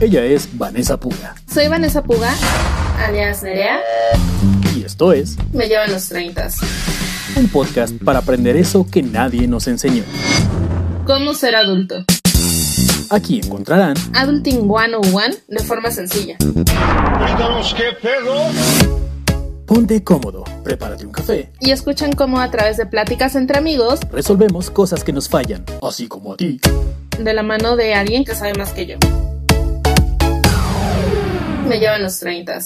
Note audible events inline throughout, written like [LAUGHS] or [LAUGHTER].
Ella es Vanessa Puga. Soy Vanessa Puga, alias Nerea. Y esto es Me llevan los 30. un podcast para aprender eso que nadie nos enseñó. ¿Cómo ser adulto? Aquí encontrarán Adulting 101 de forma sencilla. Cuéntanos qué pedo. Ponte cómodo, prepárate un café, Y escuchan cómo a través de pláticas entre amigos, resolvemos cosas que nos fallan, así como a ti. De la mano de alguien que sabe más que yo. Me llevan los 30.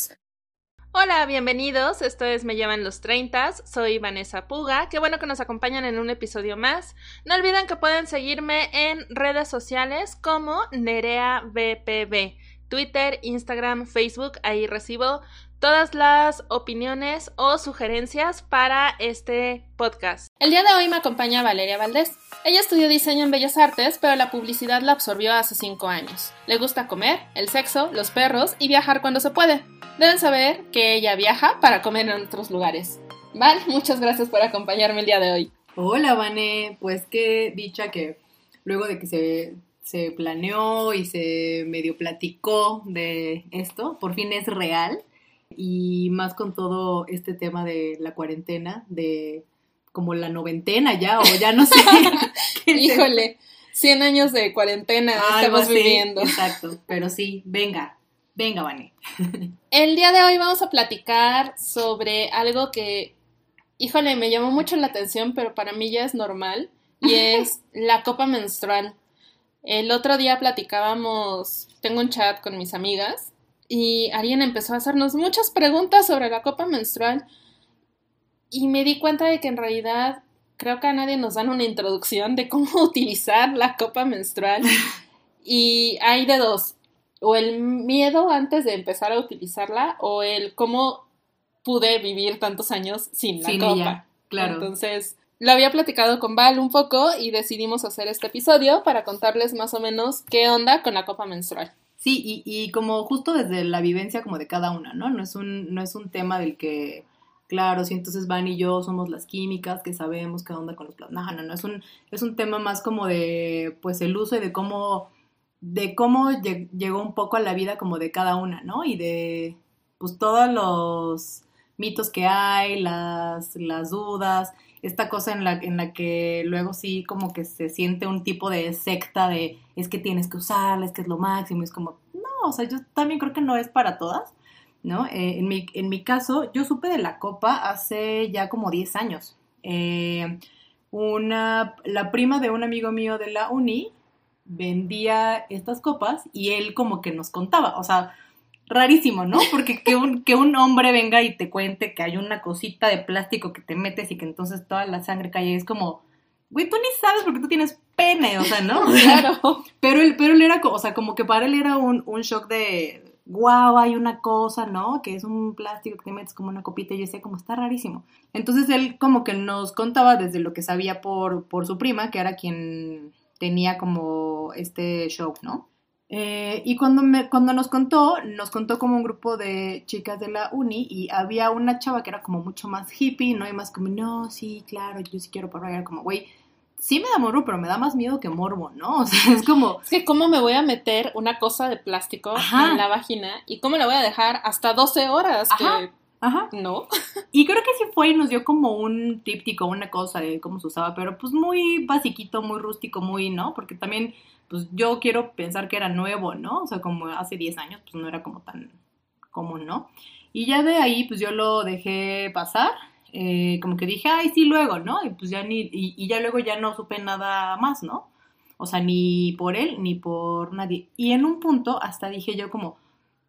Hola, bienvenidos. Esto es Me llevan los 30. Soy Vanessa Puga. Qué bueno que nos acompañan en un episodio más. No olviden que pueden seguirme en redes sociales como NereaBPB. Twitter, Instagram, Facebook. Ahí recibo todas las opiniones o sugerencias para este podcast. El día de hoy me acompaña Valeria Valdés. Ella estudió diseño en Bellas Artes, pero la publicidad la absorbió hace 5 años. Le gusta comer, el sexo, los perros y viajar cuando se puede. Deben saber que ella viaja para comer en otros lugares. Val, muchas gracias por acompañarme el día de hoy. Hola, Vane. Pues qué dicha que luego de que se, se planeó y se medio platicó de esto, por fin es real. Y más con todo este tema de la cuarentena, de como la noventena ya, o ya no sé. [LAUGHS] Híjole, 100 años de cuarentena estamos así. viviendo. Exacto, pero sí, venga, venga, Vane. [LAUGHS] El día de hoy vamos a platicar sobre algo que, híjole, me llamó mucho la atención, pero para mí ya es normal, y [LAUGHS] es la copa menstrual. El otro día platicábamos, tengo un chat con mis amigas, y alguien empezó a hacernos muchas preguntas sobre la copa menstrual, y me di cuenta de que en realidad creo que a nadie nos dan una introducción de cómo [LAUGHS] utilizar la copa menstrual, [LAUGHS] y hay de dos o el miedo antes de empezar a utilizarla o el cómo pude vivir tantos años sin la Sin copa. ella, claro. Entonces, lo había platicado con Val un poco y decidimos hacer este episodio para contarles más o menos qué onda con la copa menstrual. Sí, y, y como justo desde la vivencia como de cada una, ¿no? No es un, no es un tema del que, claro, si entonces Van y yo somos las químicas que sabemos qué onda con los plasmas. No, no, no, es un, es un tema más como de, pues, el uso y de cómo, de cómo lle- llegó un poco a la vida como de cada una, ¿no? Y de, pues, todos los mitos que hay, las, las dudas, esta cosa en la, en la que luego sí como que se siente un tipo de secta de es que tienes que usarla, es que es lo máximo, es como, no, o sea, yo también creo que no es para todas, ¿no? Eh, en, mi, en mi caso, yo supe de la copa hace ya como 10 años. Eh, una, la prima de un amigo mío de la uni vendía estas copas y él como que nos contaba, o sea, rarísimo, ¿no? Porque que un, que un hombre venga y te cuente que hay una cosita de plástico que te metes y que entonces toda la sangre cae, es como, güey, tú ni sabes porque tú tienes pene, o sea, ¿no? [LAUGHS] Claro. Pero él, pero él era, o sea, como que para él era un, un shock de, wow, hay una cosa, ¿no? Que es un plástico que te metes como una copita y yo decía, como está rarísimo. Entonces él como que nos contaba desde lo que sabía por, por su prima, que era quien tenía como este show, ¿no? Eh, y cuando, me, cuando nos contó, nos contó como un grupo de chicas de la uni y había una chava que era como mucho más hippie, ¿no? Y más como, no, sí, claro, yo sí quiero probar. Era como, güey, sí me da morbo, pero me da más miedo que morbo, ¿no? [LAUGHS] O sea, es como, Es que cómo me voy a meter una cosa de plástico Ajá. en la vagina y cómo la voy a dejar hasta 12 horas. Ajá. ajá. Que no. [LAUGHS] Y creo que sí fue y nos dio como un tríptico, una cosa de cómo se usaba, pero pues muy basiquito, muy rústico, muy, ¿no? Porque también, pues yo quiero pensar que era nuevo, ¿no? O sea, como hace 10 años, pues no era como tan común, ¿no? Y ya de ahí, pues yo lo dejé pasar, eh, como que dije, ay, sí, luego, ¿no? Y pues ya ni, y, y ya luego ya no supe nada más, ¿no? O sea, ni por él, ni por nadie. Y en un punto hasta dije yo como,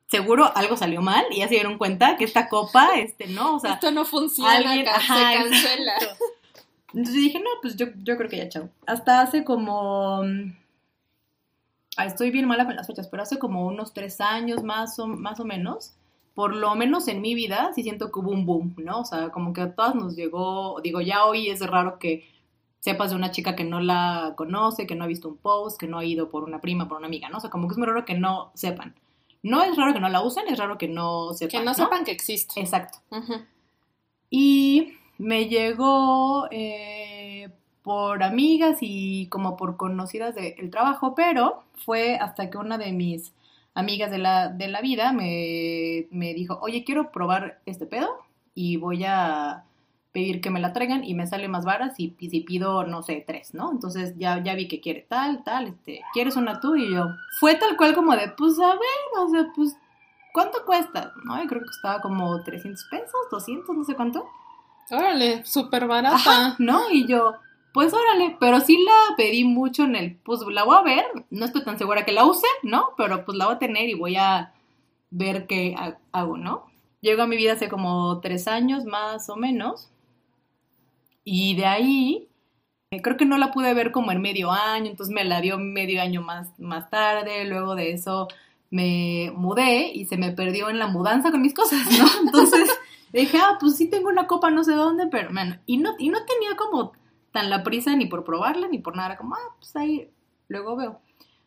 seguro algo salió mal y ya se dieron cuenta que esta copa, este, ¿no? O sea, Esto no funciona, alguien- ca- ajá, se cancela. exacto. Entonces dije, no, pues yo, yo creo que ya chao. Hasta hace como... mm, ah, estoy bien mala con las fechas, pero hace como unos tres años más o, más o menos, por lo menos en mi vida, sí siento que hubo un boom, ¿no? O sea, como que a todas nos llegó, digo, ya hoy es raro que sepas de una chica que no la conoce, que no ha visto un post, que no ha ido por una prima, por una amiga, ¿no? O sea, como que es muy raro que no sepan. No es raro que no la usen, es raro que no sepan. Que no sepan que existe. Exacto. Y me llegó, eh, por amigas y como por conocidas del trabajo, pero fue hasta que una de mis amigas de la, de la vida me, me dijo, oye, quiero probar este pedo y voy a pedir que me la traigan y me sale más varas y, si pido, no sé, tres, ¿no? Entonces ya, ya vi que quiere tal, tal, este, ¿quieres una tú? Y yo, fue tal cual como de, pues a ver, o sea, pues, ¿cuánto cuesta? ¿No? Yo creo que costaba como 300 pesos, 200, no sé cuánto. Órale, súper barata. ¿no? Y yo, pues órale, pero sí la pedí mucho en el, pues la voy a ver, no estoy tan segura que la use, ¿no? Pero pues la voy a tener y voy a ver qué hago, ¿no? Llego a mi vida hace como tres años más o menos y de ahí eh, creo que no la pude ver como en medio año, entonces me la dio medio año más, más tarde, luego de eso me mudé y se me perdió en la mudanza con mis cosas, ¿no? Entonces [LAUGHS] dije, ah, pues sí tengo una copa no sé dónde, pero, bueno, y no, y no tenía como tan la prisa ni por probarla ni por nada, como, ah, pues ahí luego veo.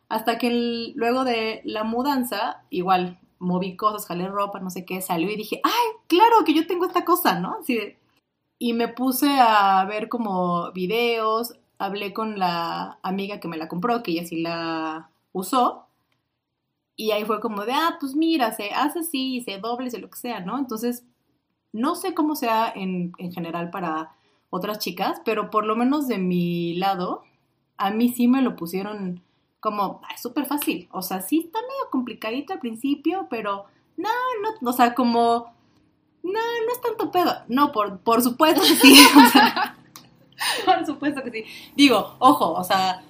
Hasta que luego de la mudanza, igual moví cosas, jalé ropa, no sé qué, salió y dije, ay, claro que yo tengo esta cosa, ¿no? Así y me puse a ver como videos, hablé con la amiga que me la compró, que ella sí la usó, y ahí fue como de, ah, pues mira, se hace así, se doble, se lo que sea, ¿no? Entonces, no sé cómo sea en, en general para otras chicas, pero por lo menos de mi lado, a mí sí me lo pusieron como súper fácil. O sea, sí está medio complicadito al principio, pero no, no, o sea, como, no, no es tanto pedo. No, por, por supuesto que sí. [LAUGHS] O sea, por supuesto que sí. Digo, ojo, o sea,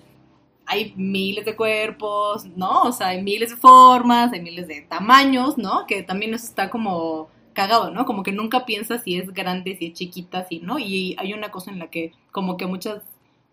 hay miles de cuerpos, ¿no? O sea, hay miles de formas, hay miles de tamaños, ¿no? Que también está como cagado, ¿no? Como que nunca piensas si es grande, si es chiquita, si no. Y hay una cosa en la que como que muchas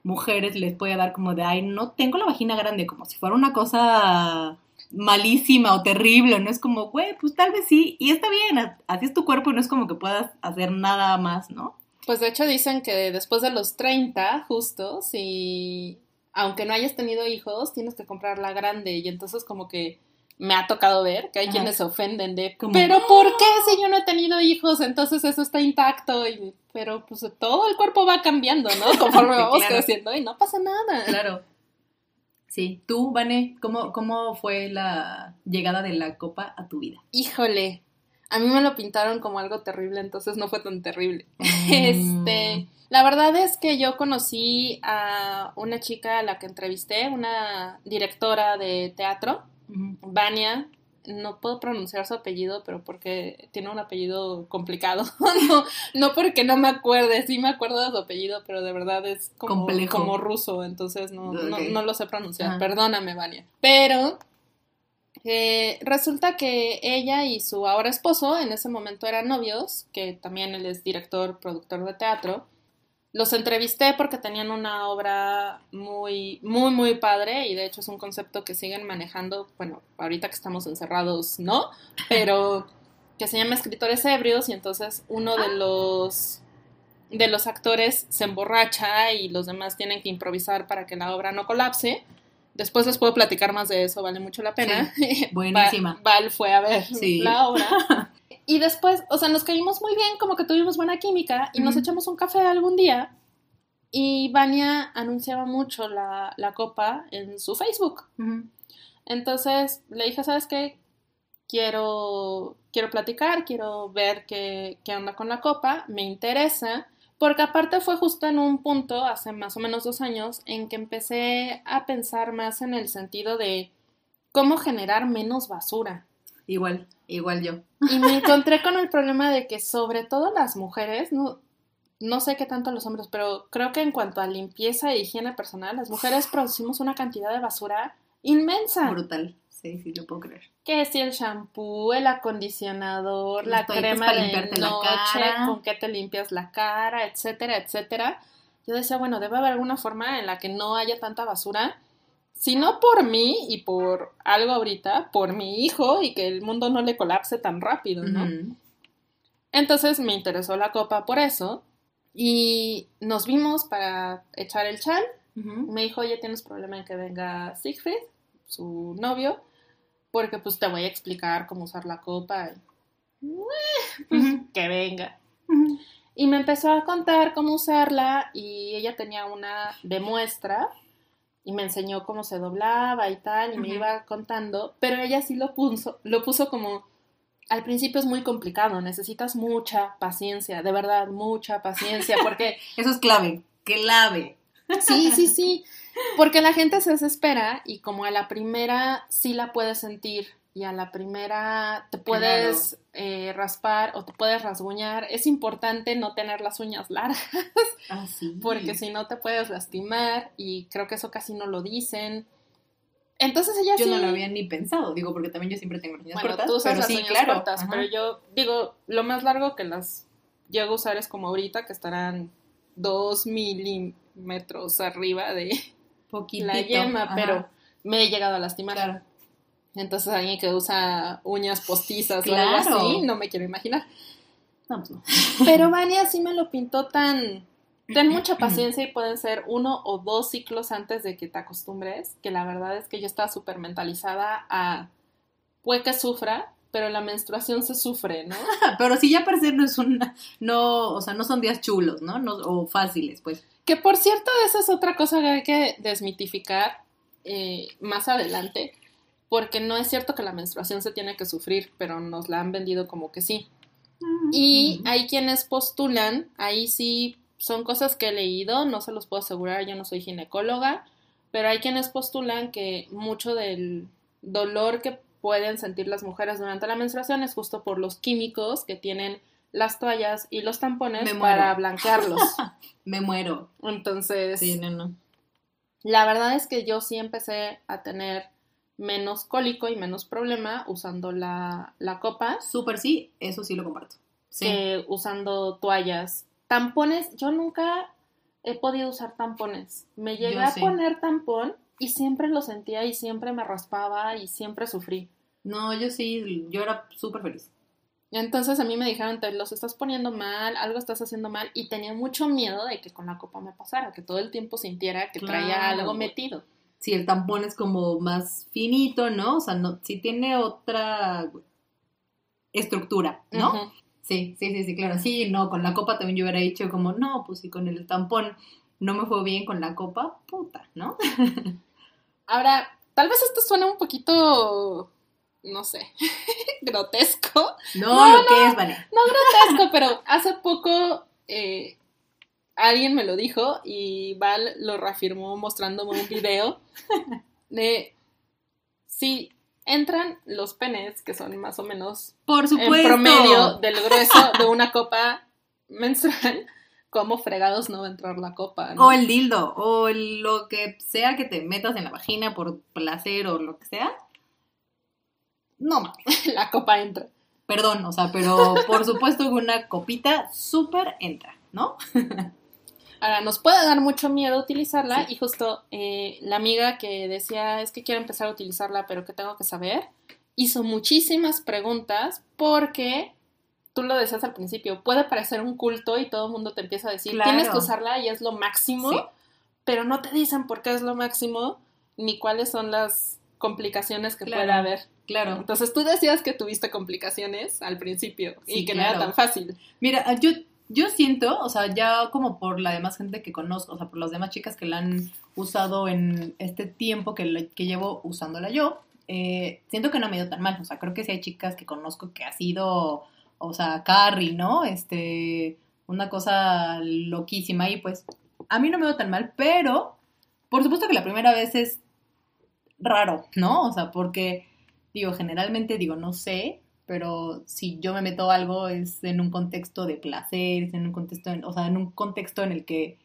mujeres les puede dar como de, ay, no tengo la vagina grande, como si fuera una cosa malísima o terrible, no es como, güey, pues tal vez sí, y está bien, así es tu cuerpo y no es como que puedas hacer nada más, ¿no? Pues de hecho dicen que después de los 30, justo, si, aunque no hayas tenido hijos, tienes que comprar la grande y entonces como que me ha tocado ver que hay quienes se ofenden de, pero ¿por qué si yo no he tenido hijos? Entonces eso está intacto, y, pero pues todo el cuerpo va cambiando, ¿no? [LAUGHS] Conforme vamos creciendo y no pasa nada. Claro. Sí, tú, Vane, ¿cómo, ¿cómo fue la llegada de la copa a tu vida? Híjole, a mí me lo pintaron como algo terrible, entonces no fue tan terrible. Este, la verdad es que yo conocí a una chica a la que entrevisté, una directora de teatro, Vania, no puedo pronunciar su apellido, pero porque tiene un apellido complicado. [LAUGHS] no, no porque no me acuerde, sí me acuerdo de su apellido, pero de verdad es como, como ruso, entonces no, no, lo sé pronunciar. Perdóname, Vania. Pero eh, resulta que ella y su ahora esposo en ese momento eran novios, que también él es director, productor de teatro. Los entrevisté porque tenían una obra muy, muy, muy padre y de hecho es un concepto que siguen manejando, bueno, ahorita que estamos encerrados, ¿no? [LAUGHS] Pero que se llama Escritores Ebrios y entonces uno de ah. los de los actores se emborracha y los demás tienen que improvisar para que la obra no colapse. Después les puedo platicar más de eso, vale mucho la pena. [LAUGHS] buenísima. Val, fue a ver la obra. [LAUGHS] Y después, o sea, nos caímos muy bien, como que tuvimos buena química y nos echamos un café algún día. Y Vania anunciaba mucho la, copa en su Facebook. Entonces le dije, ¿sabes qué? Quiero, quiero platicar, quiero ver qué, qué onda con la copa, me interesa. Porque aparte fue justo en un punto, hace más o menos dos años, en que empecé a pensar más en el sentido de cómo generar menos basura. Igual, igual yo. Y me encontré con el problema de que sobre todo las mujeres, no, no sé qué tanto los hombres, pero creo que en cuanto a limpieza e higiene personal, las mujeres producimos una cantidad de basura inmensa. Brutal. Sí, sí, lo puedo creer. Que si el shampoo, el acondicionador, la crema de noche, con qué te limpias la cara, etcétera, etcétera. Yo decía, bueno, debe haber alguna forma en la que no haya tanta basura si no por mí y por algo ahorita, por mi hijo y que el mundo no le colapse tan rápido, ¿no? Entonces me interesó la copa por eso y nos vimos para echar el chal. Me dijo, oye, tienes problema en que venga Siegfried, su novio, porque pues te voy a explicar cómo usar la copa. pues, que venga. Y me empezó a contar cómo usarla y ella tenía una de muestra y me enseñó cómo se doblaba y tal y me iba contando, pero ella sí lo puso, lo puso como al principio es muy complicado, necesitas mucha paciencia, de verdad, mucha paciencia, [LAUGHS] porque... Eso es clave, clave. Sí, sí, sí, porque la gente se desespera y como a la primera sí la puedes sentir y a la primera te puedes eh, raspar o te puedes rasguñar, es importante no tener las uñas largas, ah, porque si no te puedes lastimar y creo que eso casi no lo dicen. Entonces ella yo no lo había ni pensado, digo, porque también yo siempre tengo las uñas bueno, cortas. Tú usas las uñas cortas, pero yo digo, lo más largo que las llego a usar es como ahorita, que estarán dos milímetros arriba de la yema, pero me he llegado a lastimar. Entonces alguien que usa uñas postizas o algo así, no me quiero imaginar. No, pues no. [LAUGHS] Pero Vania sí me lo pintó tan ten mucha paciencia y pueden ser uno o dos ciclos antes de que te acostumbres, que la verdad es que yo estaba súper mentalizada a, puede que sufra, pero la menstruación se sufre, ¿no? [LAUGHS] pero si ya parece no es una, no, o sea, no son días chulos, ¿no? no o fáciles, pues. Que por cierto, esa es otra cosa que hay que desmitificar eh, más adelante, porque no es cierto que la menstruación se tiene que sufrir, pero nos la han vendido como que sí. Y hay quienes postulan, ahí sí son cosas que he leído, no se los puedo asegurar, yo no soy ginecóloga, pero hay quienes postulan que mucho del dolor que pueden sentir las mujeres durante la menstruación es justo por los químicos que tienen las toallas y los tampones para blanquearlos. [LAUGHS] Me muero. Entonces, sí, no, no. la verdad es que yo sí empecé a tener menos cólico y menos problema usando la, la copa. Súper sí, eso sí lo comparto. Sí. Que usando toallas Tampones, yo nunca he podido usar tampones. Me llegué a poner tampón y siempre lo sentía y siempre me raspaba y siempre sufrí. No, yo sí, yo era súper feliz. Entonces a mí me dijeron, te los estás poniendo mal, algo estás haciendo mal y tenía mucho miedo de que con la copa me pasara, que todo el tiempo sintiera que traía algo metido. Si el tampón es como más finito, ¿no? O sea, no, si tiene otra estructura, ¿no? Sí, sí, sí, sí, claro. Sí, no, con la copa también yo hubiera dicho como, no, pues si con el tampón no me fue bien con la copa, puta, ¿no? [LAUGHS] Ahora, tal vez esto suena un poquito, no sé, [LAUGHS] grotesco. No, lo que es, vale. No grotesco, pero hace poco eh, alguien me lo dijo y Val lo reafirmó mostrándome un video [LAUGHS] de, sí, entran los penes, que son más o menos Por supuesto. el promedio [LAUGHS] del grueso de una copa menstrual, como fregados no va a entrar la copa. O el dildo, o lo que sea que te metas en la vagina por placer o lo que sea. No [LAUGHS] la copa entra. Perdón, o sea, pero por supuesto que una copita súper entra, ¿no? Ahora, nos puede dar mucho miedo utilizarla y justo eh, la amiga que decía es que quiero empezar a utilizarla, pero que tengo que saber, hizo muchísimas preguntas porque tú lo decías al principio, puede parecer un culto y todo el mundo te empieza a decir, tienes que usarla y es lo máximo, pero no te dicen por qué es lo máximo ni cuáles son las complicaciones que puede haber. Claro. Entonces tú decías que tuviste complicaciones al principio y que no era tan fácil. Mira, yo yo siento, o sea, ya como por la demás gente que conozco, o sea, por las demás chicas que la han usado en este tiempo que, que llevo usándola yo, eh, siento que no me ido tan mal. O sea, creo que sí hay chicas que conozco que ha sido, o sea, Carrie, ¿no? Este, una cosa loquísima y pues a mí no me ido tan mal, pero por supuesto que la primera vez es raro, ¿no? O sea, porque digo, generalmente digo, no sé, pero si yo me meto algo es en un contexto de placer, es en un contexto, o sea, en un contexto en el que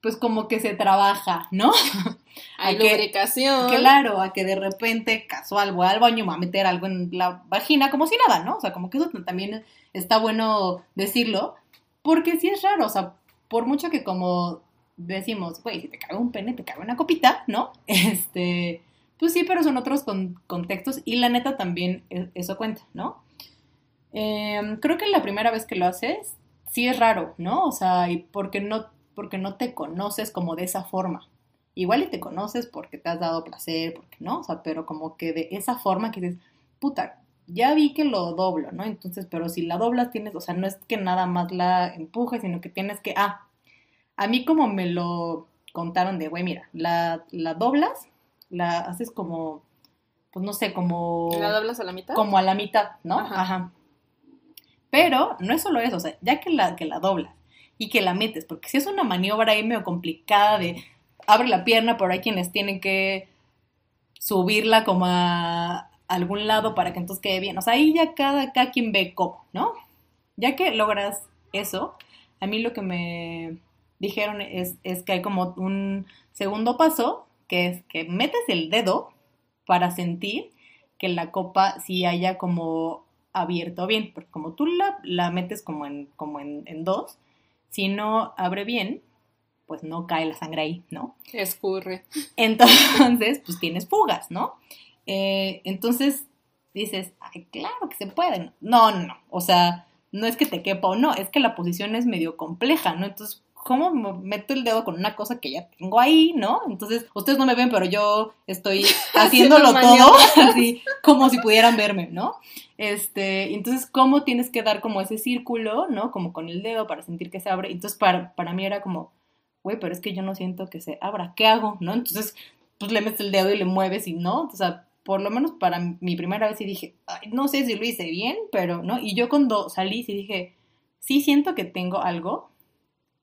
pues como que se trabaja, ¿no? [LAUGHS] Hay lubricación. claro, a que de repente casual voy al baño me va a meter algo en la vagina como si nada, ¿no? O sea, como que eso también está bueno decirlo, porque sí es raro, o sea, por mucho que como decimos, güey, si te cabe un pene, te cabe una copita, ¿no? [LAUGHS] Este, pues sí, pero son otros contextos y la neta también e, eso cuenta, ¿no? Em, creo que la primera vez que lo haces, sí es raro, ¿no? O sea, y porque no, porque no te conoces como de esa forma. Igual y te conoces porque te has dado placer, porque no, o sea, pero como que de esa forma que dices, puta, ya vi que lo doblo, ¿no? Entonces, pero si la doblas tienes, o sea, no es que nada más la empujes, sino que tienes que, ah, a mí como me lo contaron de, güey, mira, la, la doblas, la haces como, pues no sé, como... ¿La doblas a la mitad? Como a la mitad, ¿no? Ajá. Pero no es solo eso, o sea, ya que la, que la doblas y que la metes, porque si es una maniobra ahí medio complicada de abre la pierna, pero hay quienes tienen que subirla como a algún lado para que entonces quede bien. O sea, ahí ya cada, cada quien ve cómo, ¿no? Ya que logras eso, a mí lo que me dijeron es, es que hay como un segundo paso, que es que metes el dedo para sentir que la copa sí haya como abierto bien, porque como tú la, la metes como en, como en, en dos, si no abre bien, pues no cae la sangre ahí, ¿no? Escurre. Entonces, [LAUGHS] pues tienes fugas, ¿no? Eh, entonces dices, ay, claro que se puede. No, no, o sea, no es que te quepa o no, es que la posición es medio compleja, ¿no? Entonces, ¿cómo meto el dedo con una cosa que ya tengo ahí, ¿no? Entonces, ustedes no me ven, pero yo estoy [LAUGHS] haciéndolo todo [LAUGHS] así como si pudieran verme, ¿no? Este, entonces, ¿cómo tienes que dar como ese círculo, ¿no? Como con el dedo para sentir que se abre. Entonces, para, para mí era como, güey, pero es que yo no siento que se abra, ¿qué hago? ¿No? Entonces, pues le metes el dedo y le mueves y no, o sea, por lo menos para mi primera vez y dije, Ay, no sé si lo hice bien, pero, ¿no? Y yo cuando salí sí dije, sí siento que tengo algo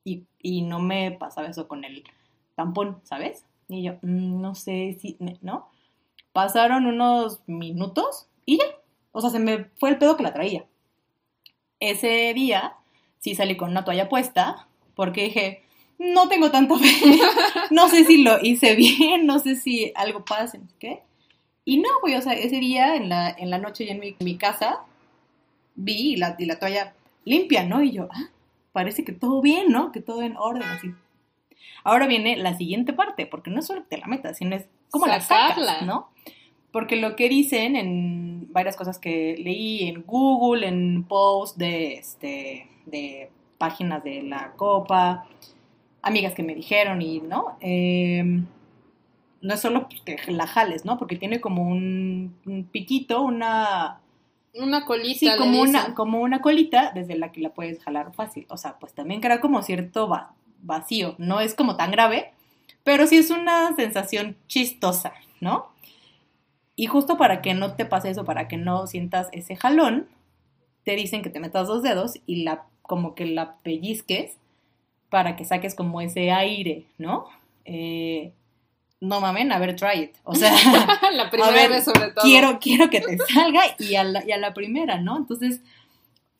y, y no me pasaba eso con el tampón, ¿sabes? Y yo, mm, no sé si, ¿no? Pasaron unos minutos y ya, o sea, se me fue el pedo que la traía. Ese día sí salí con una toalla puesta porque dije, no tengo tanto fe, no sé si lo hice bien, no sé si algo pasa, ¿qué? Y no, güey, o sea, ese día en la, en la noche ya en mi, casa vi la, la toalla limpia, ¿no? Y yo, ah, parece que todo bien, ¿no? Que todo en orden, así. Ahora viene la siguiente parte, porque no es solo que te la metas, sino es cómo la sacas, ¿no? Porque lo que dicen en varias cosas que leí en Google, en posts de, este, de páginas de la copa, amigas que me dijeron y, ¿no? Em, no es solo que la jales, ¿no? Porque tiene como un, piquito, una... Una colita. Sí, como una, como una colita desde la que la puedes jalar fácil. O sea, pues también crea como cierto vacío. No es como tan grave, pero sí es una sensación chistosa, ¿no? Y justo para que no te pase eso, para que no sientas ese jalón, te dicen que te metas dos dedos y la como que la pellizques para que saques como ese aire, ¿no? Eh, no mamen, a ver, try it. O sea, [LAUGHS] la primera vez sobre todo. Quiero, quiero que te salga y a, la, y a la primera, ¿no? Entonces,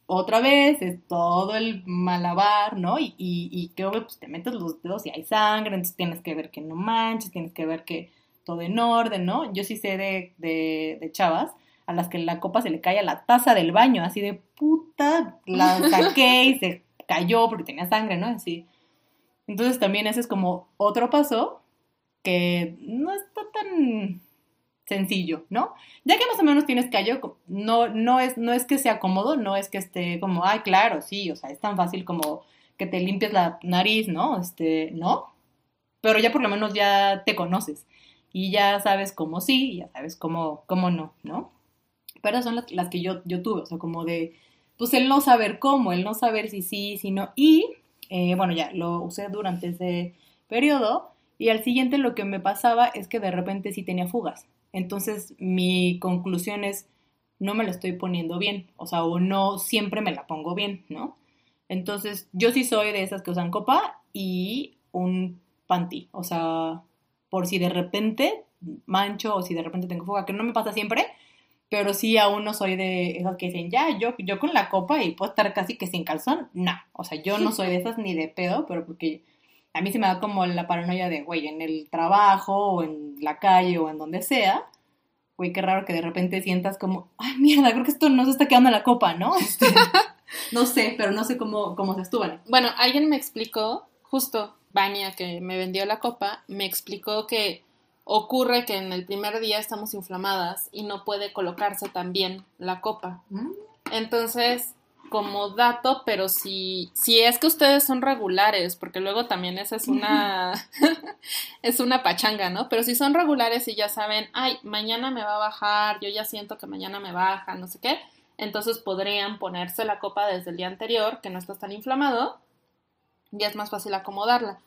otra vez es todo el malabar, ¿no? Y, y, y que pues, te metes los dedos y hay sangre, entonces tienes que ver que no manches, tienes que ver que todo en orden, ¿no? Yo sí sé de, de, de chavas a las que la copa se le cae a la taza del baño, así de puta, la [LAUGHS] saqué y se cayó porque tenía sangre, ¿no? Así. Entonces también ese es como otro paso que no está tan sencillo, ¿no? Ya que más o menos tienes callo, no, no, es, no es que sea cómodo, no es que esté como, ay, claro, sí, o sea, es tan fácil como que te limpies la nariz, ¿no? Este, no, pero ya por lo menos ya te conoces y ya sabes cómo sí ya sabes cómo, cómo no, ¿no? Pero son las, las que yo, yo tuve, o sea, como de, pues el no saber cómo, el no saber si sí, si no. Y eh, bueno, ya lo usé durante ese periodo. Y al siguiente lo que me pasaba es que de repente sí tenía fugas. Entonces mi conclusión es, no me la estoy poniendo bien. O sea, o no siempre me la pongo bien, ¿no? Entonces yo sí soy de esas que usan copa y un panty. O sea, por si de repente mancho o si de repente tengo fuga, que no me pasa siempre, pero sí aún no soy de esas que dicen, ya, yo, yo con la copa y puedo estar casi que sin calzón. No, o sea, yo no soy de esas ni de pedo, pero porque a mí se me da como la paranoia de, güey, en el trabajo o en la calle o en donde sea, güey, qué raro que de repente sientas como, ay, mierda, creo que esto no se está quedando en la copa, ¿no? Este, [LAUGHS] no sé, pero no sé cómo, cómo se estuvo. Bueno, alguien me explicó, justo, Vania, que me vendió la copa, me explicó que ocurre que en el primer día estamos inflamadas y no puede colocarse tan bien la copa. Mm. Entonces, como dato, pero si, si es que ustedes son regulares, porque luego también esa es una, [LAUGHS] es una pachanga, ¿no? Pero si son regulares y ya saben, ay, mañana me va a bajar, yo ya siento que mañana me baja, no sé qué, entonces podrían ponerse la copa desde el día anterior, que no estás tan inflamado, y es más fácil acomodarla.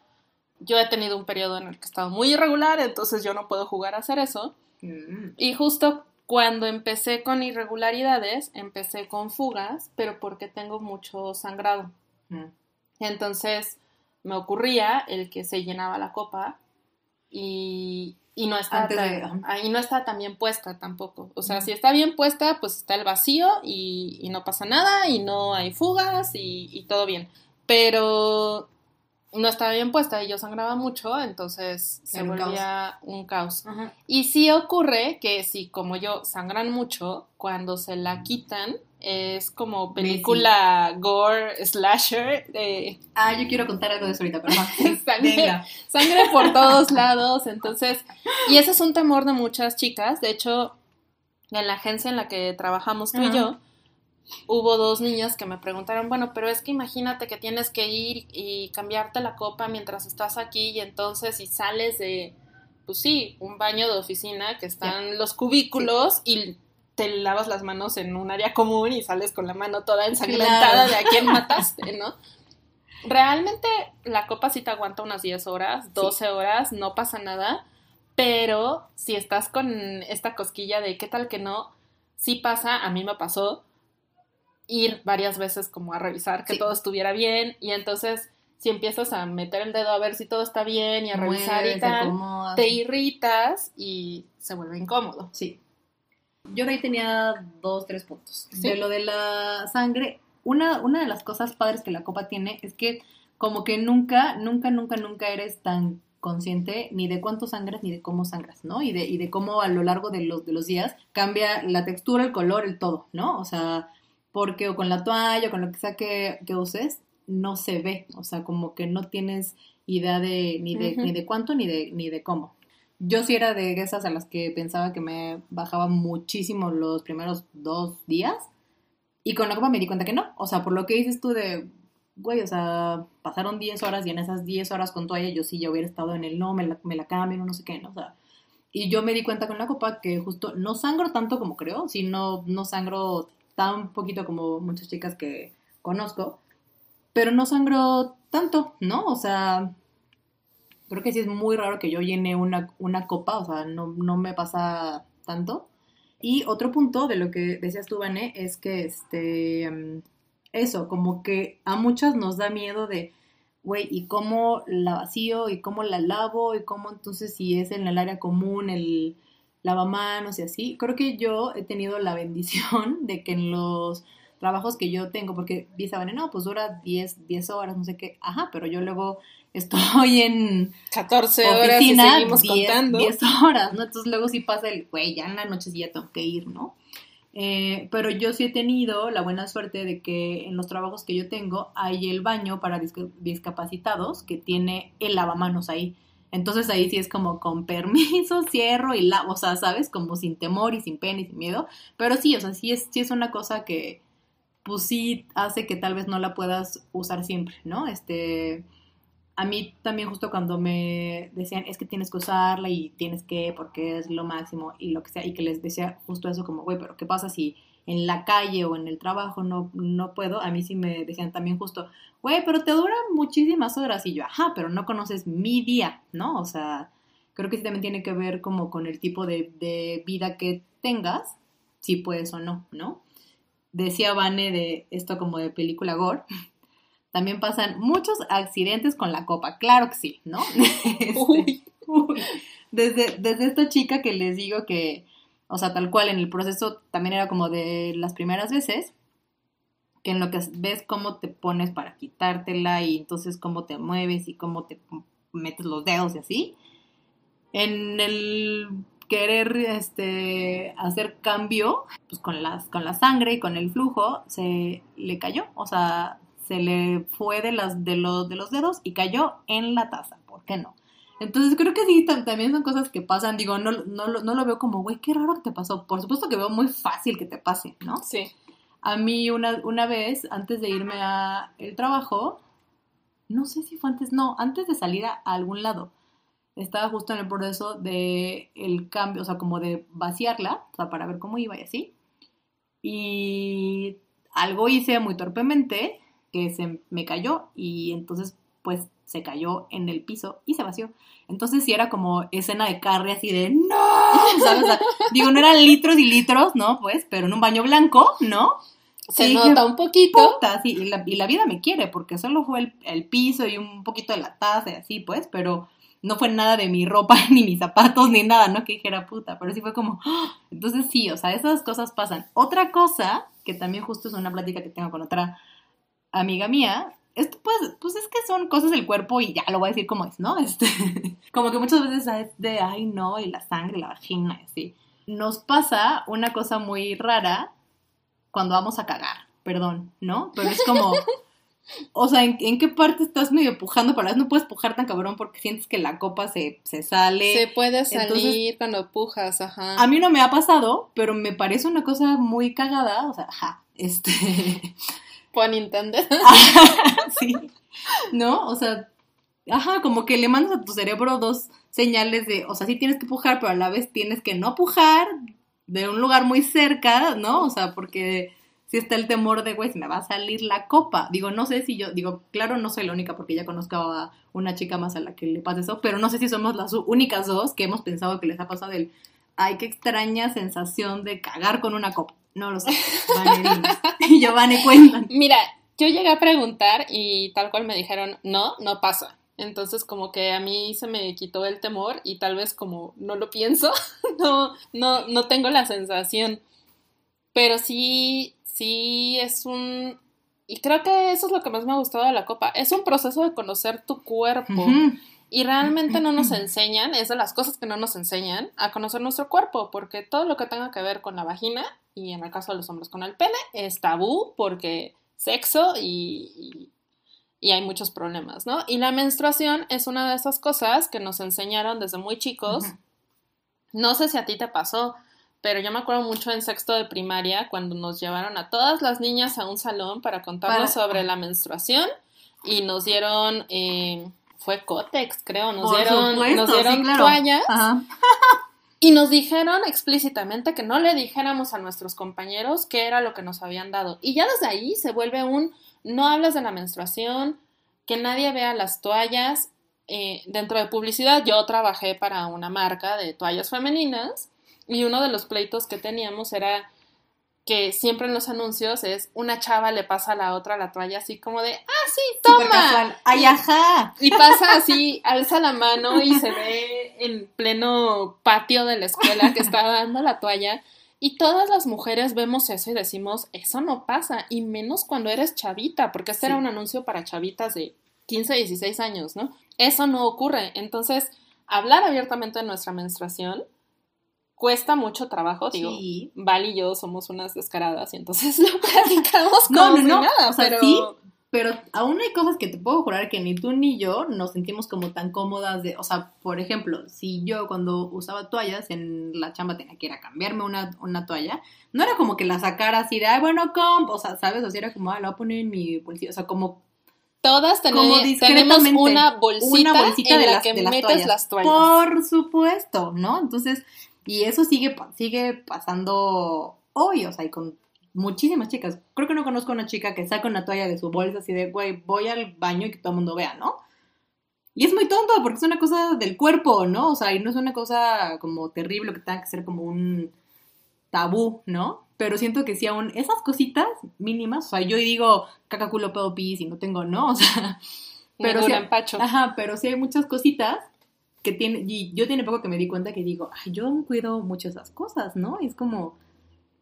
Yo he tenido un periodo en el que he estado muy irregular, entonces yo no puedo jugar a hacer eso. Mm. Y justo cuando empecé con irregularidades, empecé con fugas, pero porque tengo mucho sangrado. Mm. Entonces me ocurría el que se llenaba la copa y, no está tan, no está tan bien puesta tampoco. O sea, mm. si está bien puesta, pues está el vacío y, no pasa nada y no hay fugas y, y todo bien. Pero no estaba bien puesta y yo sangraba mucho, entonces se volvía un caos. Y sí ocurre que si como yo sangran mucho, cuando se la quitan, es como película gore slasher. Ah, yo quiero contar algo de eso ahorita, pero [LAUGHS] sangre, sangre por todos lados, entonces, y ese es un temor de muchas chicas, de hecho, en la agencia en la que trabajamos tú y yo, hubo dos niñas que me preguntaron, bueno, pero es que imagínate que tienes que ir y cambiarte la copa mientras estás aquí y entonces si sales de, pues sí, un baño de oficina que están los cubículos y te lavas las manos en un área común y sales con la mano toda ensangrentada de a quién [LAUGHS] mataste, ¿no? Realmente la copa sí te aguanta unas 10 horas, 12 horas, no pasa nada, pero si estás con esta cosquilla de qué tal que no, sí pasa, a mí me pasó, ir varias veces como a revisar que todo estuviera bien y entonces si empiezas a meter el dedo a ver si todo está bien y a revisar y tal, te irritas y se vuelve incómodo. Sí. Yo de ahí tenía dos, tres puntos. De lo de la sangre, una, una de las cosas padres que la copa tiene es que como que nunca, nunca, nunca, nunca eres tan consciente ni de cuánto sangras ni de cómo sangras, ¿no? Y de, y de cómo a lo largo de los, de los días cambia la textura, el color, el todo, ¿no? O sea, porque o con la toalla o con lo que sea que, uses, no se ve, o sea, como que no tienes idea de ni de, ni de cuánto ni de, ni de cómo. Yo sí era de esas a las que pensaba que me bajaba muchísimo los primeros dos días y con la copa me di cuenta que no, o sea, por lo que dices tú de, güey, o sea, pasaron 10 horas y en esas 10 horas con toalla yo sí ya hubiera estado en el no, me la, me la cambio, no sé qué, ¿no? O sea, y yo me di cuenta con la copa que justo no sangro tanto como creo, sino no sangro tan poquito como muchas chicas que conozco, pero no sangro tanto, ¿no? O sea, creo que sí es muy raro que yo llene una, una copa, o sea, no, no, me pasa tanto. Y otro punto de lo que decías tú, Vané, es que este, mm, eso, como que a muchas nos da miedo de, güey, ¿y cómo la vacío? ¿Y cómo la lavo? ¿Y cómo entonces si es en el área común el lavamanos y así. Creo que yo he tenido la bendición [LAUGHS] de que en los trabajos que yo tengo, porque dice, no, pues dura 10, 10 horas, no sé qué, ajá, pero yo luego estoy en 14 horas y seguimos 10, contando. 10 horas, ¿no? Entonces luego sí pasa el, güey, ya en la noche sí ya tengo que ir, ¿no? Eh, pero yo sí he tenido la buena suerte de que en los trabajos que yo tengo hay el baño para discapacitados que tiene el lavamanos ahí. Entonces ahí sí es como con permiso, [LAUGHS] cierro y la, o sea, ¿sabes? Como sin temor y sin pena y sin miedo. Pero sí, o sea, sí es, sí es una cosa que pues sí hace que tal vez no la puedas usar siempre, ¿no? Este, a mí también justo cuando me decían, es que tienes que usarla y tienes que, porque es lo máximo y lo que sea, y que les decía justo eso como, güey, pero ¿qué pasa si en la calle o en el trabajo no, no puedo, a mí sí me decían también justo, güey, pero te dura muchísimas horas y yo, ajá, pero no conoces mi día, ¿no? O sea, creo que sí también tiene que ver como con el tipo de, de vida que tengas, si puedes o no, ¿no? Decía Vane de esto como de película gore, [LAUGHS] también pasan muchos accidentes con la copa, claro que sí, ¿no? [LAUGHS] Este, desde, desde esta chica que les digo que o sea, tal cual en el proceso también era como de las primeras veces, que en lo que ves cómo te pones para quitártela y entonces cómo te mueves y cómo te metes los dedos y así. En el querer este hacer cambio, pues con las con la sangre y con el flujo se le cayó, o sea, se le fue de las de los de los dedos y cayó en la taza, ¿por qué no? Entonces creo que sí, también son cosas que pasan. Digo, no, no, no lo veo como, güey, qué raro que te pasó. Por supuesto que veo muy fácil que te pase, ¿no? Sí. a mí una, una vez, antes de irme a el trabajo, no sé si fue antes, no, antes de salir a, algún lado, estaba justo en el proceso de el cambio, o sea, como de vaciarla, o sea, para ver cómo iba y así. Y algo hice muy torpemente que se me cayó y entonces pues se cayó en el piso y se vació. Entonces sí era como escena de carne así de ¡No! [LAUGHS] ¿Sabes? digo, no eran litros y litros, ¿no? Pues, pero en un baño blanco, ¿no? Se nota un poquito. Puta, sí, y la, y la, vida me quiere, porque solo fue el, el, piso y un poquito de la taza y así, pues, pero no fue nada de mi ropa, [LAUGHS] ni mis zapatos, ni nada, ¿no? Que dijera puta, pero sí fue como, ¡ah! entonces sí, o sea, esas cosas pasan. Otra cosa, que también justo es una plática que tengo con otra amiga mía, esto pues, pues es que son cosas del cuerpo y ya lo voy a decir como es, ¿no? [LAUGHS] Este, como que muchas veces es de, ay no, y la sangre, la vagina, así. Nos pasa una cosa muy rara cuando vamos a cagar, perdón, ¿no? Pero es como, o sea, ¿en, qué parte estás medio pujando? Para no puedes pujar tan cabrón porque sientes que la copa se, se sale. Se puede salir cuando pujas, ajá. A mí no me ha pasado, pero me parece una cosa muy cagada, o sea, ajá, este... Pon Nintendo. [LAUGHS] sí. ¿No? O sea, ajá, como que le mandas a tu cerebro dos señales de, o sea, sí tienes que pujar, pero a la vez tienes que no pujar de un lugar muy cerca, ¿no? O sea, porque si está el temor de, güey, me va a salir la copa. Digo, no sé si yo, digo, claro, no soy la única porque ya conozco a una chica más a la que le pasa eso, pero no sé si somos las únicas dos que hemos pensado que les ha pasado el, ay, qué extraña sensación de cagar con una copa. No lo sé. y [LAUGHS] Giovanni cuentan. Mira, yo llegué a preguntar y tal cual me dijeron, no, no pasa. Entonces como que a mí se me quitó el temor y tal vez como no lo pienso, [LAUGHS] no, no, no tengo la sensación. Pero sí, sí es un... Y creo que eso es lo que más me ha gustado de la copa. Es un proceso de conocer tu cuerpo. Y realmente no nos [LAUGHS] enseñan, es de las cosas que no nos enseñan, a conocer nuestro cuerpo, porque todo lo que tenga que ver con la vagina, y en el caso de los hombres con el pene, es tabú porque sexo y, y, hay muchos problemas, ¿no? Y la menstruación es una de esas cosas que nos enseñaron desde muy chicos. No sé si a ti te pasó, pero yo me acuerdo mucho en sexto de primaria cuando nos llevaron a todas las niñas a un salón para contarnos sobre la menstruación y nos dieron... Eh, fue Cotex, creo, nos dieron, nos dieron toallas [LAUGHS] y nos dijeron explícitamente que no le dijéramos a nuestros compañeros qué era lo que nos habían dado. Y ya desde ahí se vuelve un no hablas de la menstruación, que nadie vea las toallas. Eh, dentro de publicidad yo trabajé para una marca de toallas femeninas y uno de los pleitos que teníamos era que siempre en los anuncios es una chava le pasa a la otra la toalla así como de, ah, sí, toma. Ay, ajá. Y pasa así, alza la mano y se ve en pleno patio de la escuela que está dando la toalla. Y todas las mujeres vemos eso y decimos, eso no pasa, y menos cuando eres chavita, porque este era un anuncio para chavitas de 15, 16 años, ¿no? Eso no ocurre. Entonces, hablar abiertamente de nuestra menstruación cuesta mucho trabajo, digo, Val y yo somos unas descaradas y entonces [LAUGHS] lo platicamos como no, no, nada, pero... Sí, pero aún hay cosas que te puedo jurar que ni tú ni yo nos sentimos como tan cómodas de, o sea, por ejemplo, si yo cuando usaba toallas en la chamba tenía que ir a cambiarme una, una toalla, no era como que la sacara así de, ay, bueno, comp, o sea, ¿sabes? O sea, era como, ah, la voy a poner en mi bolsillo, o sea, como Todas tenemos, tenemos una bolsita, una bolsita en de la las, que metes las toallas. Por supuesto, ¿no? Entonces, y eso sigue, sigue pasando hoy, o sea, y con muchísimas chicas. Creo que no conozco a una chica que saca una toalla de su bolsa así de, güey, voy al baño y que todo el mundo vea, ¿no? Y es muy tonto porque es una cosa del cuerpo, ¿no? O sea, y no es una cosa como terrible que tenga que ser como un tabú, ¿no? Pero siento que sí aún esas cositas mínimas, o sea, yo digo caca, culo, pedo, pis y no tengo, ¿no? [LAUGHS] O sea, pero sí, ajá, pero sí hay muchas cositas que tiene, y yo tiene poco que me di cuenta que digo, ay, yo cuido mucho esas cosas, ¿no? es como,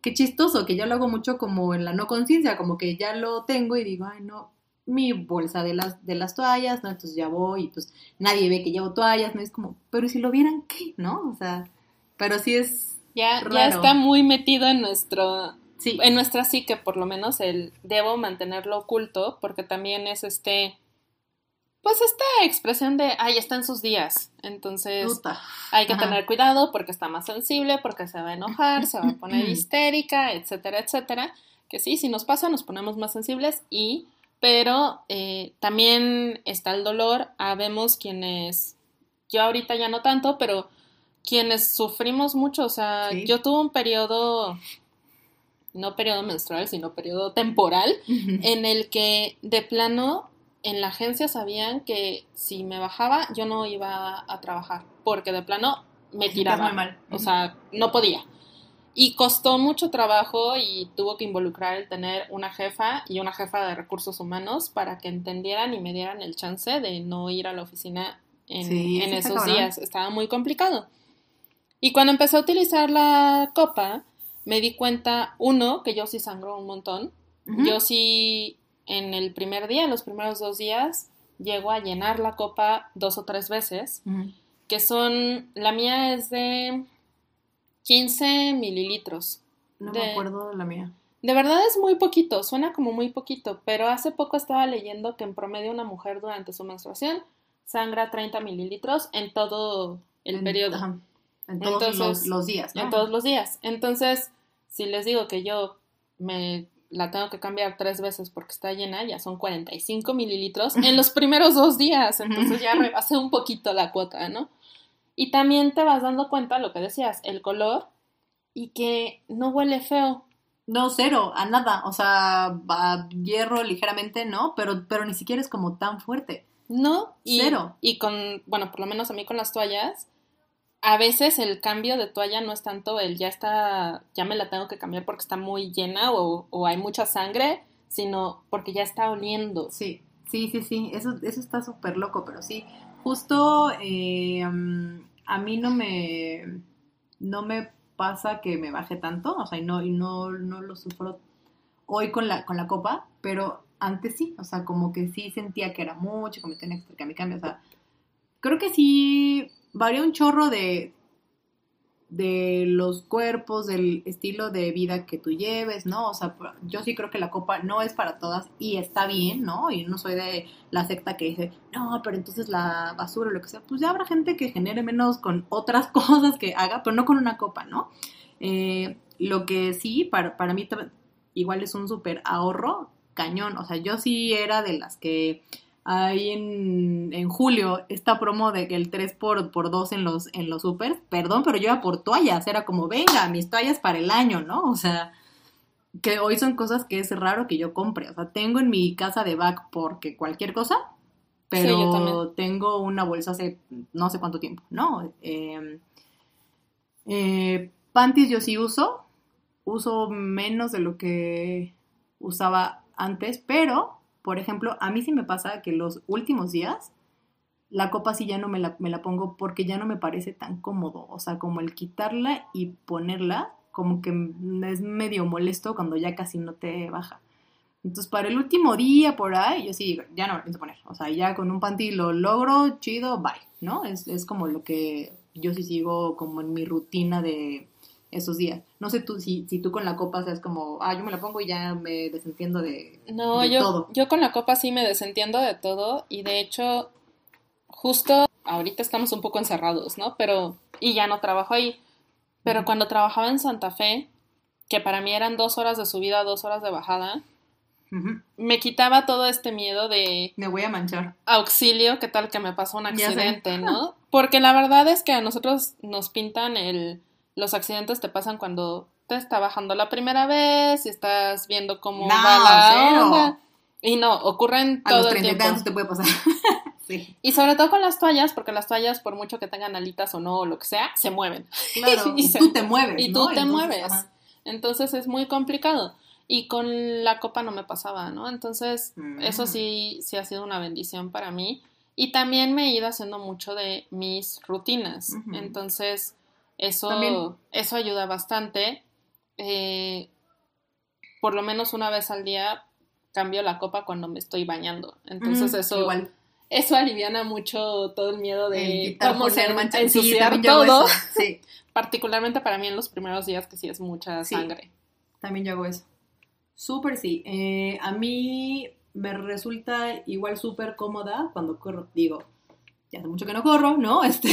qué chistoso, que yo lo hago mucho como en la no conciencia, como que ya lo tengo y digo, ay, no, mi bolsa de las, de las toallas, ¿no? Entonces ya voy y pues nadie ve que llevo toallas, ¿no? Es como, pero si lo vieran, ¿qué? ¿No? O sea, pero sí es... Ya, ya está muy metido en nuestro... Sí. En nuestra psique, por lo menos, el debo mantenerlo oculto, porque también es este pues esta expresión de, ay, está en sus días, entonces hay que tener cuidado porque está más sensible, porque se va a enojar, se va a poner [LAUGHS] histérica, etcétera, etcétera, que sí, si nos pasa, nos ponemos más sensibles y, pero eh, también está el dolor, habemos quienes, yo ahorita ya no tanto, pero quienes sufrimos mucho, o sea, yo tuve un periodo, no periodo menstrual, sino periodo temporal, en el que de plano en la agencia sabían que si me bajaba yo no iba a trabajar, porque de plano me tiraba. mal. O sea, no podía. Y costó mucho trabajo y tuvo que involucrar el tener una jefa y una jefa de recursos humanos para que entendieran y me dieran el chance de no ir a la oficina en, esos días. Estaba muy complicado. Y cuando empecé a utilizar la copa, me di cuenta, uno, que yo sí sangro un montón. Yo sí, en el primer día, en los primeros dos días, llego a llenar la copa dos o tres veces, que son, la mía es de 15 mililitros. No me acuerdo de la mía. De verdad es muy poquito, suena como muy poquito, pero hace poco estaba leyendo que en promedio una mujer durante su menstruación sangra 30 mililitros en todo el periodo. En todos los, días, En todos los días. Entonces, si les digo que yo me la tengo que cambiar tres veces porque está llena, ya son 45 mililitros en los primeros dos días. Entonces ya rebasé un poquito la cuota, ¿no? Y también te vas dando cuenta, lo que decías, el color y que no huele feo. No, cero, a nada. O sea, va hierro ligeramente, ¿no? Pero, pero ni siquiera es como tan fuerte. No, y, cero. Y con, bueno, por lo menos a mí con las toallas, a veces el cambio de toalla no es tanto el ya está, ya me la tengo que cambiar porque está muy llena o, o hay mucha sangre, sino porque ya está oliendo. Sí, sí, sí, sí, eso, eso está súper loco, pero sí, justo eh, a mí no me, no me pasa que me baje tanto, o sea, y no, y no, no lo sufro hoy con la, con la copa, pero antes sí, o sea, como que sí sentía que era mucho, que me tenía que mi cambio, o sea, creo que sí varía un chorro de, de los cuerpos, del estilo de vida que tú lleves, ¿no? O sea, yo sí creo que la copa no es para todas y está bien, ¿no? Y no soy de la secta que dice, no, pero entonces la basura o lo que sea, pues ya habrá gente que genere menos con otras [LAUGHS] cosas que haga, pero no con una copa, ¿no? Eh, lo que sí, para, para mí igual es un súper ahorro cañón, o sea, yo sí era de las que ahí en, en, julio esta promo de que el 3 por, por 2 en los, en los supers, perdón, pero yo iba por toallas, era como, venga, mis toallas para el año, ¿no? O sea, que hoy son cosas que es raro que yo compre, o sea, tengo en mi casa de back porque cualquier cosa, pero tengo una bolsa hace no sé cuánto tiempo, ¿no? Eh, eh, panties yo sí uso, uso menos de lo que usaba antes, pero por ejemplo, a mí sí me pasa que los últimos días la copa sí ya no me la, me la pongo porque ya no me parece tan cómodo. O sea, como el quitarla y ponerla, como que es medio molesto cuando ya casi no te baja. Entonces, para el último día por ahí, yo sí, ya no me pienso poner. O sea, ya con un panty lo logro, chido, bye, ¿no? Es, es como lo que yo sí sigo como en mi rutina de, esos días. No sé tú si, si tú con la copa seas como, ah, yo me la pongo y ya me desentiendo de, no, yo, yo con la copa sí me desentiendo de todo y de hecho, justo ahorita estamos un poco encerrados, ¿no? Pero, y ya no trabajo ahí. Pero cuando trabajaba en Santa Fe, que para mí eran dos horas de subida, dos horas de bajada, me quitaba todo este miedo de... Me voy a manchar. Auxilio, ¿qué tal que me pasa un accidente, no? [LAUGHS] Porque la verdad es que a nosotros nos pintan el los accidentes te pasan cuando te está bajando la primera vez y estás viendo cómo va la onda. Y no, ocurren a todo los 30 el te puede pasar. [LAUGHS] sí. Y sobre todo con las toallas, porque las toallas, por mucho que tengan alitas o no, o lo que sea, se mueven. Claro, [LAUGHS] y, tú te mueves. Y tú te mueves. Entonces es muy complicado. Y con la copa no me pasaba, ¿no? Entonces, eso mm. sí, sí ha sido una bendición para mí. Y también me he ido haciendo mucho de mis rutinas. Entonces, eso, eso ayuda bastante. Eh, por lo menos una vez al día cambio la copa cuando me estoy bañando. Entonces eso, eso aliviana mucho todo el miedo de cómo ser ensuciar todo. [LAUGHS] Particularmente para mí en los primeros días que sí es mucha sangre. También yo hago eso. Súper sí. Eh, a mí me resulta igual súper cómoda cuando corro. Digo, ya hace mucho que no corro, ¿no? [LAUGHS] Este,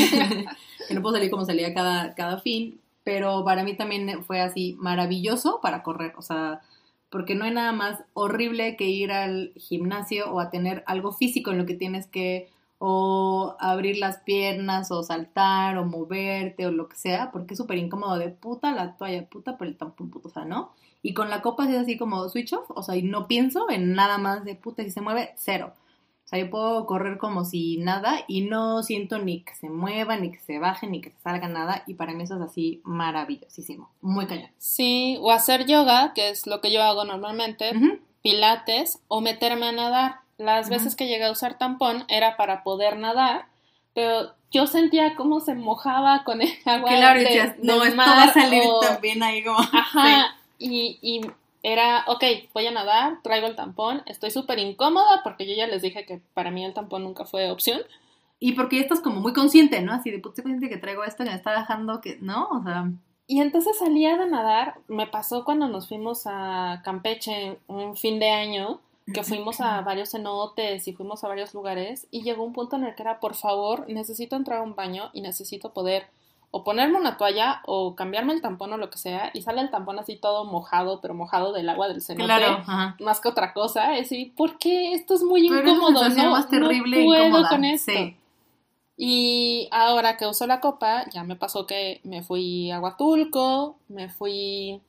que no puedo salir como salía cada, cada fin, pero para mí también fue así maravilloso para correr, o sea, porque no hay nada más horrible que ir al gimnasio o a tener algo físico en lo que tienes que o abrir las piernas o saltar o moverte o lo que sea, porque es súper incómodo de puta la toalla, puta por el tampón, puto, o sea, ¿no? Y con la copa es así como switch off, o sea, y no pienso en nada más de puta, si se mueve, cero. O sea, yo puedo correr como si nada y no siento ni que se mueva, ni que se baje, ni que se salga nada. Y para mí eso es así maravillosísimo. Muy cañón. Sí, o hacer yoga, que es lo que yo hago normalmente, pilates, o meterme a nadar. Las veces que llegué a usar tampón era para poder nadar, pero yo sentía cómo se mojaba con el agua. Claro, de, no, esto va a salir también ahí como. [LAUGHS] Ajá, y, y era, ok, voy a nadar, traigo el tampón, estoy súper incómoda porque yo ya les dije que para mí el tampón nunca fue opción. Y porque estás como muy consciente, ¿no? Así de, pues, consciente que traigo esto, que me está dejando que, ¿no? O sea... Y entonces salía de nadar, me pasó cuando nos fuimos a Campeche un fin de año, que fuimos a varios cenotes y fuimos a varios lugares, y llegó un punto en el que era, por favor, necesito entrar a un baño y necesito poder o ponerme una toalla o cambiarme el tampón o lo que sea y sale el tampón así todo mojado, pero mojado del agua del cenote, claro, más que otra cosa, es decir, ¿por qué esto es muy incómodo? no, más terrible no puedo con esto. Y ahora que uso la copa, ya me pasó que me fui a Huatulco, me fui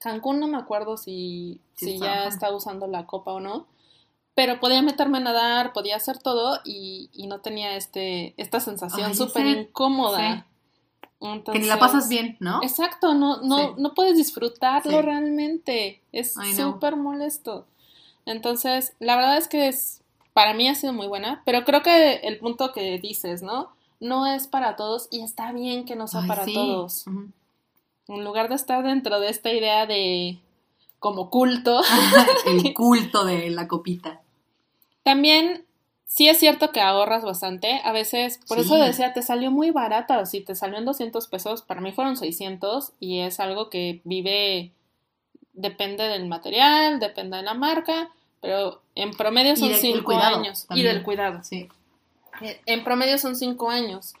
Cancún, no me acuerdo si, si ya estaba usando la copa o no, pero podía meterme a nadar, podía hacer todo y, y no tenía este, esta sensación súper incómoda que ni la pasas bien, ¿no? Exacto, no, no, no puedes disfrutarlo realmente. Es súper molesto. Entonces, la verdad es que es, para mí ha sido muy buena, pero creo que el punto que dices, ¿no? No es para todos y está bien que no sea para todos. En lugar de estar dentro de esta idea de como culto. el [LAUGHS] culto de la copita. También sí es cierto que ahorras bastante. A veces, por eso decía, te salió muy barata. Si te salió en 200 pesos, para mí fueron 600 y es algo que vive, depende del material, depende de la marca, pero en promedio son 5 años. Y del cuidado. Sí. En promedio son 5 años.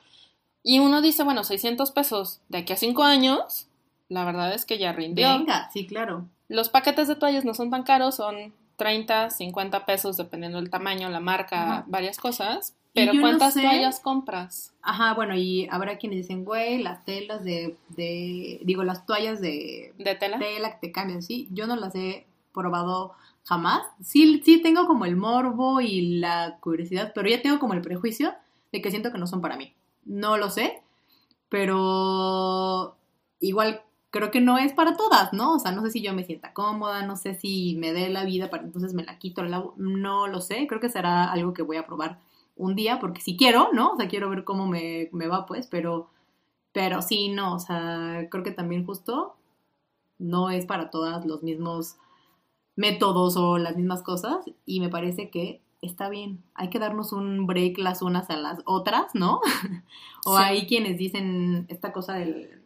Y uno dice, bueno, 600 pesos de aquí a 5 años, la verdad es que ya rindió. Venga, sí, claro. Los paquetes de toallas no son tan caros, son 30, 50 pesos, dependiendo del tamaño, la marca, varias cosas. Pero ¿cuántas toallas compras? Ajá, bueno, y habrá quienes dicen, güey, las telas de, de, digo, las toallas de, de tela. tela que te cambian, sí. Yo no las he probado jamás. Sí, sí tengo como el morbo y la curiosidad, pero ya tengo como el prejuicio de que siento que no son para mí. No lo sé, pero igual creo que no es para todas, ¿no? O sea, no sé si yo me sienta cómoda, no sé si me dé la vida para entonces me la quito, no lo sé, creo que será algo que voy a probar un día, porque si quiero, ¿no? O sea, quiero ver cómo me, me va, pues, pero, pero sí, no, o sea, creo que también justo no es para todas los mismos métodos o las mismas cosas, y me parece que está bien, hay que darnos un break las unas a las otras, ¿no? [LAUGHS] o hay quienes dicen esta cosa del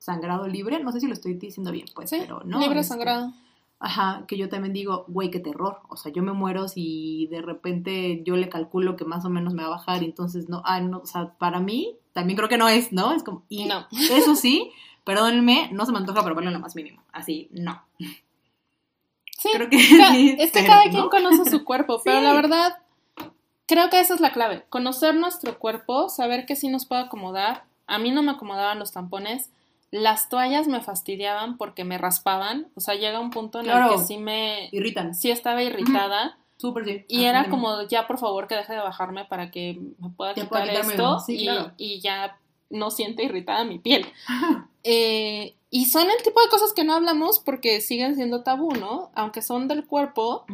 sangrado libre, no sé si lo estoy diciendo bien, pues, pero no. Libre este, sangrado. Ajá, que yo también digo, güey, qué terror. O sea, yo me muero si de repente yo le calculo que más o menos me va a bajar y entonces no, ah, no, o sea, para mí también creo que no es, ¿no? Es como, y no. [LAUGHS] eso sí, perdónenme, no se me antoja probarlo lo más mínimo. Así, no. Sí, creo que es que cada quien conoce su cuerpo, [LAUGHS] pero la verdad, creo que esa es la clave. Conocer nuestro cuerpo, saber que sí nos puede acomodar. A mí no me acomodaban los tampones las toallas me fastidiaban porque me raspaban. O sea, llega un punto en el que sí me. Irritan. Sí estaba irritada. Súper sí. Y era como, ya por favor que deje de bajarme para que me pueda quitar esto. y, y, ya no siente irritada mi piel. [LAUGHS] eh, y son el tipo de cosas que no hablamos porque siguen siendo tabú, ¿no? Aunque son del cuerpo,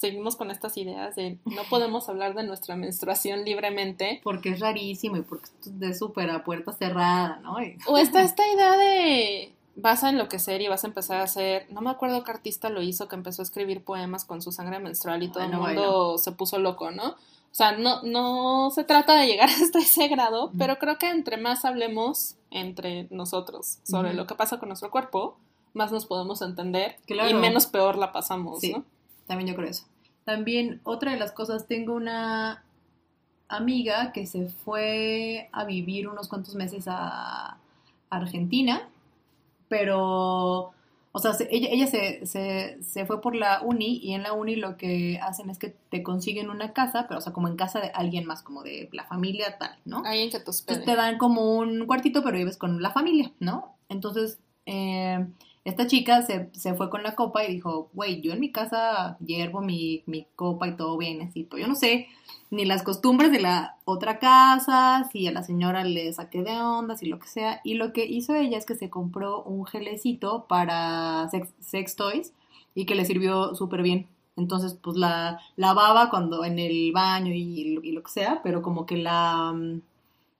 seguimos con estas ideas de no podemos hablar de nuestra menstruación libremente. Porque es rarísimo y porque es de súper a puerta cerrada, ¿no? O está [LAUGHS] esta idea de vas a enloquecer y vas a empezar a hacer, no me acuerdo qué artista lo hizo, que empezó a escribir poemas con su sangre menstrual y todo el mundo se puso loco, ¿no? O sea, no, no se trata de llegar [LAUGHS] hasta ese grado, pero creo que entre más hablemos entre nosotros sobre lo que pasa con nuestro cuerpo, más nos podemos entender y menos peor la pasamos, ¿no? También yo creo eso. También otra de las cosas, tengo una amiga que se fue a vivir unos cuantos meses a Argentina, pero o sea, ella, ella se, se, se, fue por la uni y en la uni lo que hacen es que te consiguen una casa, pero o sea, como en casa de alguien más, como de la familia tal, ¿no? Que te Entonces te dan como un cuartito, pero vives con la familia, ¿no? Entonces, eh, esta chica se, se, fue con la copa y dijo, güey, yo en mi casa hiervo mi, mi copa y todo bien, así, pues yo no sé ni las costumbres de la otra casa, si a la señora le saqué de ondas y lo que sea. Y lo que hizo ella es que se compró un gelecito para sex, toys y que le sirvió súper bien. Entonces, pues la lavaba cuando en el baño y, lo que sea, pero como que la um,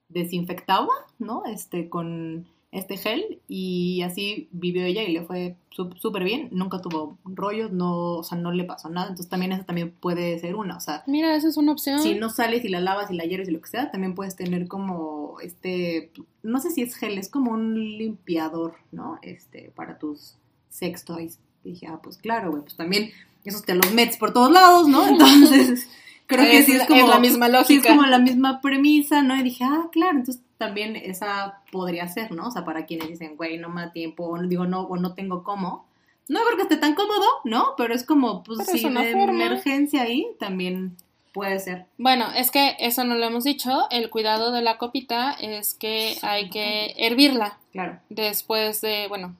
desinfectaba, ¿no? Este, con este gel y así vivió ella y le fue súper bien, nunca tuvo rollos, no, o sea, no le pasó nada, entonces también esa también puede ser una, o sea, mira, esa es una opción. Si no sales y la lavas y la hierves y lo que sea, también puedes tener como este, no sé si es gel, es como un limpiador, ¿no? Este, para tus sex toys. dije, ah, pues claro, güey, pues también esos te los metes por todos lados, ¿no? [LAUGHS] Entonces, creo que sí es como la misma lógica. es como la misma premisa, ¿no? Y dije, ah, claro, entonces también esa podría ser, ¿no? O sea, para quienes dicen, güey, no me da tiempo, o digo, no, o no tengo cómo. No porque esté tan cómodo, ¿no? Pero es como, pues, si de emergencia ahí, también puede ser. Bueno, es que eso no lo hemos dicho. El cuidado de la copita es que hay que hervirla. Claro. Después de, bueno,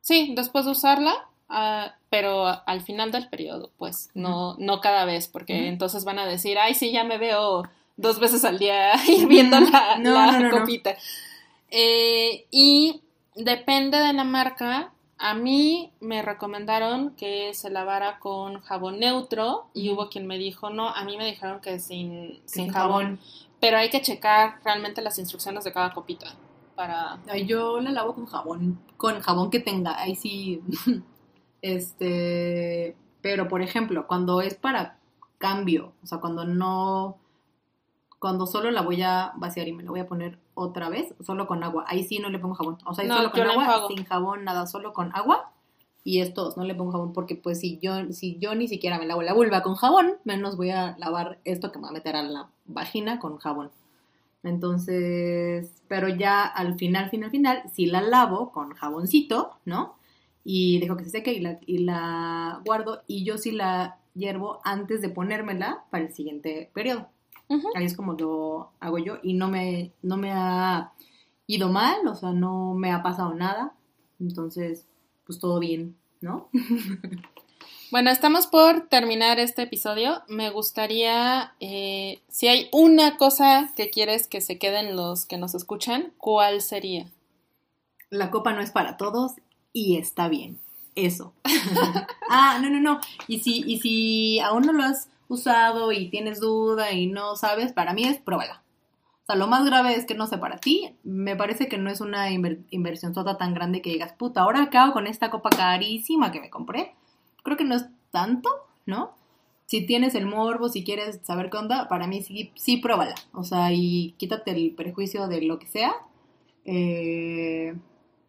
sí, después de usarla, uh, pero al final del periodo, pues, no, no cada vez, porque entonces van a decir, ay, sí, ya me veo dos veces al día [LAUGHS] hirviendo la, la copita. Eh, y depende de la marca. A mí me recomendaron que se lavara con jabón neutro y hubo quien me dijo, no, a mí me dijeron que sin, sin jabón. Pero hay que checar realmente las instrucciones de cada copita para... yo la lavo con jabón, con jabón que tenga, ahí sí, [LAUGHS] este, pero por ejemplo, cuando es para cambio, o sea, cuando no cuando solo la voy a vaciar y me la voy a poner otra vez, solo con agua. Ahí sí no le pongo jabón. O sea, solo con agua, sin jabón, nada, solo con agua. Y estos no le pongo jabón porque pues si yo, si yo ni siquiera me lavo la vulva con jabón, menos voy a lavar esto que me va a meter a la vagina con jabón. Entonces, pero ya al final, final, final, si la lavo con jaboncito, ¿no? Y dejo que se seque y la, y la guardo. Y yo sí la hiervo antes de ponérmela para el siguiente periodo. Ahí es como lo hago yo y no me, no me ha ido mal, o sea, no me ha pasado nada. Entonces, pues todo bien, ¿no? [LAUGHS] Bueno, estamos por terminar este episodio. Me gustaría, eh, si hay una cosa que quieres que se queden los que nos escuchan, ¿cuál sería? La copa no es para todos y está bien. Eso. [LAUGHS] [LAUGHS] ah, no, no, no. Y si, y si aún no lo has usado y tienes duda y no sabes, para mí es pruébala. O sea, lo más grave es que no sé para ti. Me parece que no es una inversión toda tan grande que digas, puta, ahora acabo con esta copa carísima que me compré. Creo que no es tanto, ¿no? Si tienes el morbo, si quieres saber qué onda, para mí sí, sí pruébala. O sea, y quítate el prejuicio de lo que sea. Eh,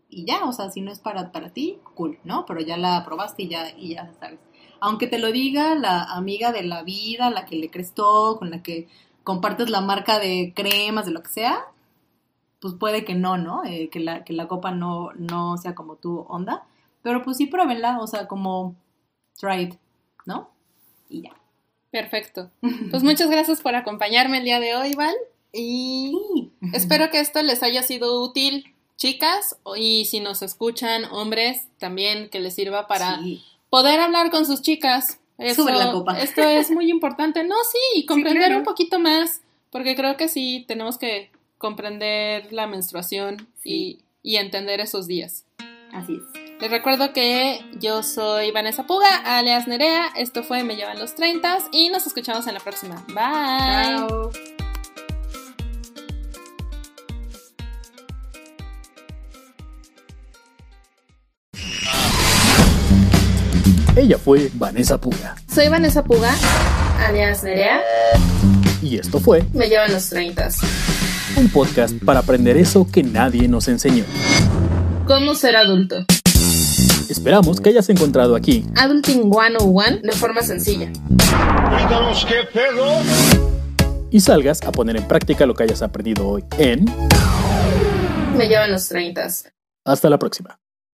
y ya, o sea, si no es para, para ti, cool, ¿no? Pero ya la probaste y ya, y ya sabes aunque te lo diga la amiga de la vida, la que le crees todo, con la que compartes la marca de cremas, de lo que sea, pues puede que no, ¿no? Eh, que, la, que la copa no, no sea como tu onda. Pero pues sí, pruébenla, o sea, como try it, ¿no? Y ya. Perfecto. [LAUGHS] Pues muchas gracias por acompañarme el día de hoy, Val. Y espero [LAUGHS] que esto les haya sido útil, chicas, y si nos escuchan, hombres, también que les sirva para poder hablar con sus chicas. Eso, la copa. Esto es muy importante. No, sí, comprender un poquito más, porque creo que sí tenemos que comprender la menstruación y, y entender esos días. Así es. Les recuerdo que yo soy Vanessa Puga, alias Nerea. Esto fue Me Llevan los 30 y nos escuchamos en la próxima. Bye. Chao. Ella fue Vanessa Puga. Soy Vanessa Puga, alias Nerea. Y esto fue Me llevan los 30. Un podcast para aprender eso que nadie nos enseñó. ¿Cómo ser adulto? Esperamos que hayas encontrado aquí Adulting 101 de forma sencilla. qué pedo. Y salgas a poner en práctica lo que hayas aprendido hoy en Me llevan los 30. Hasta la próxima.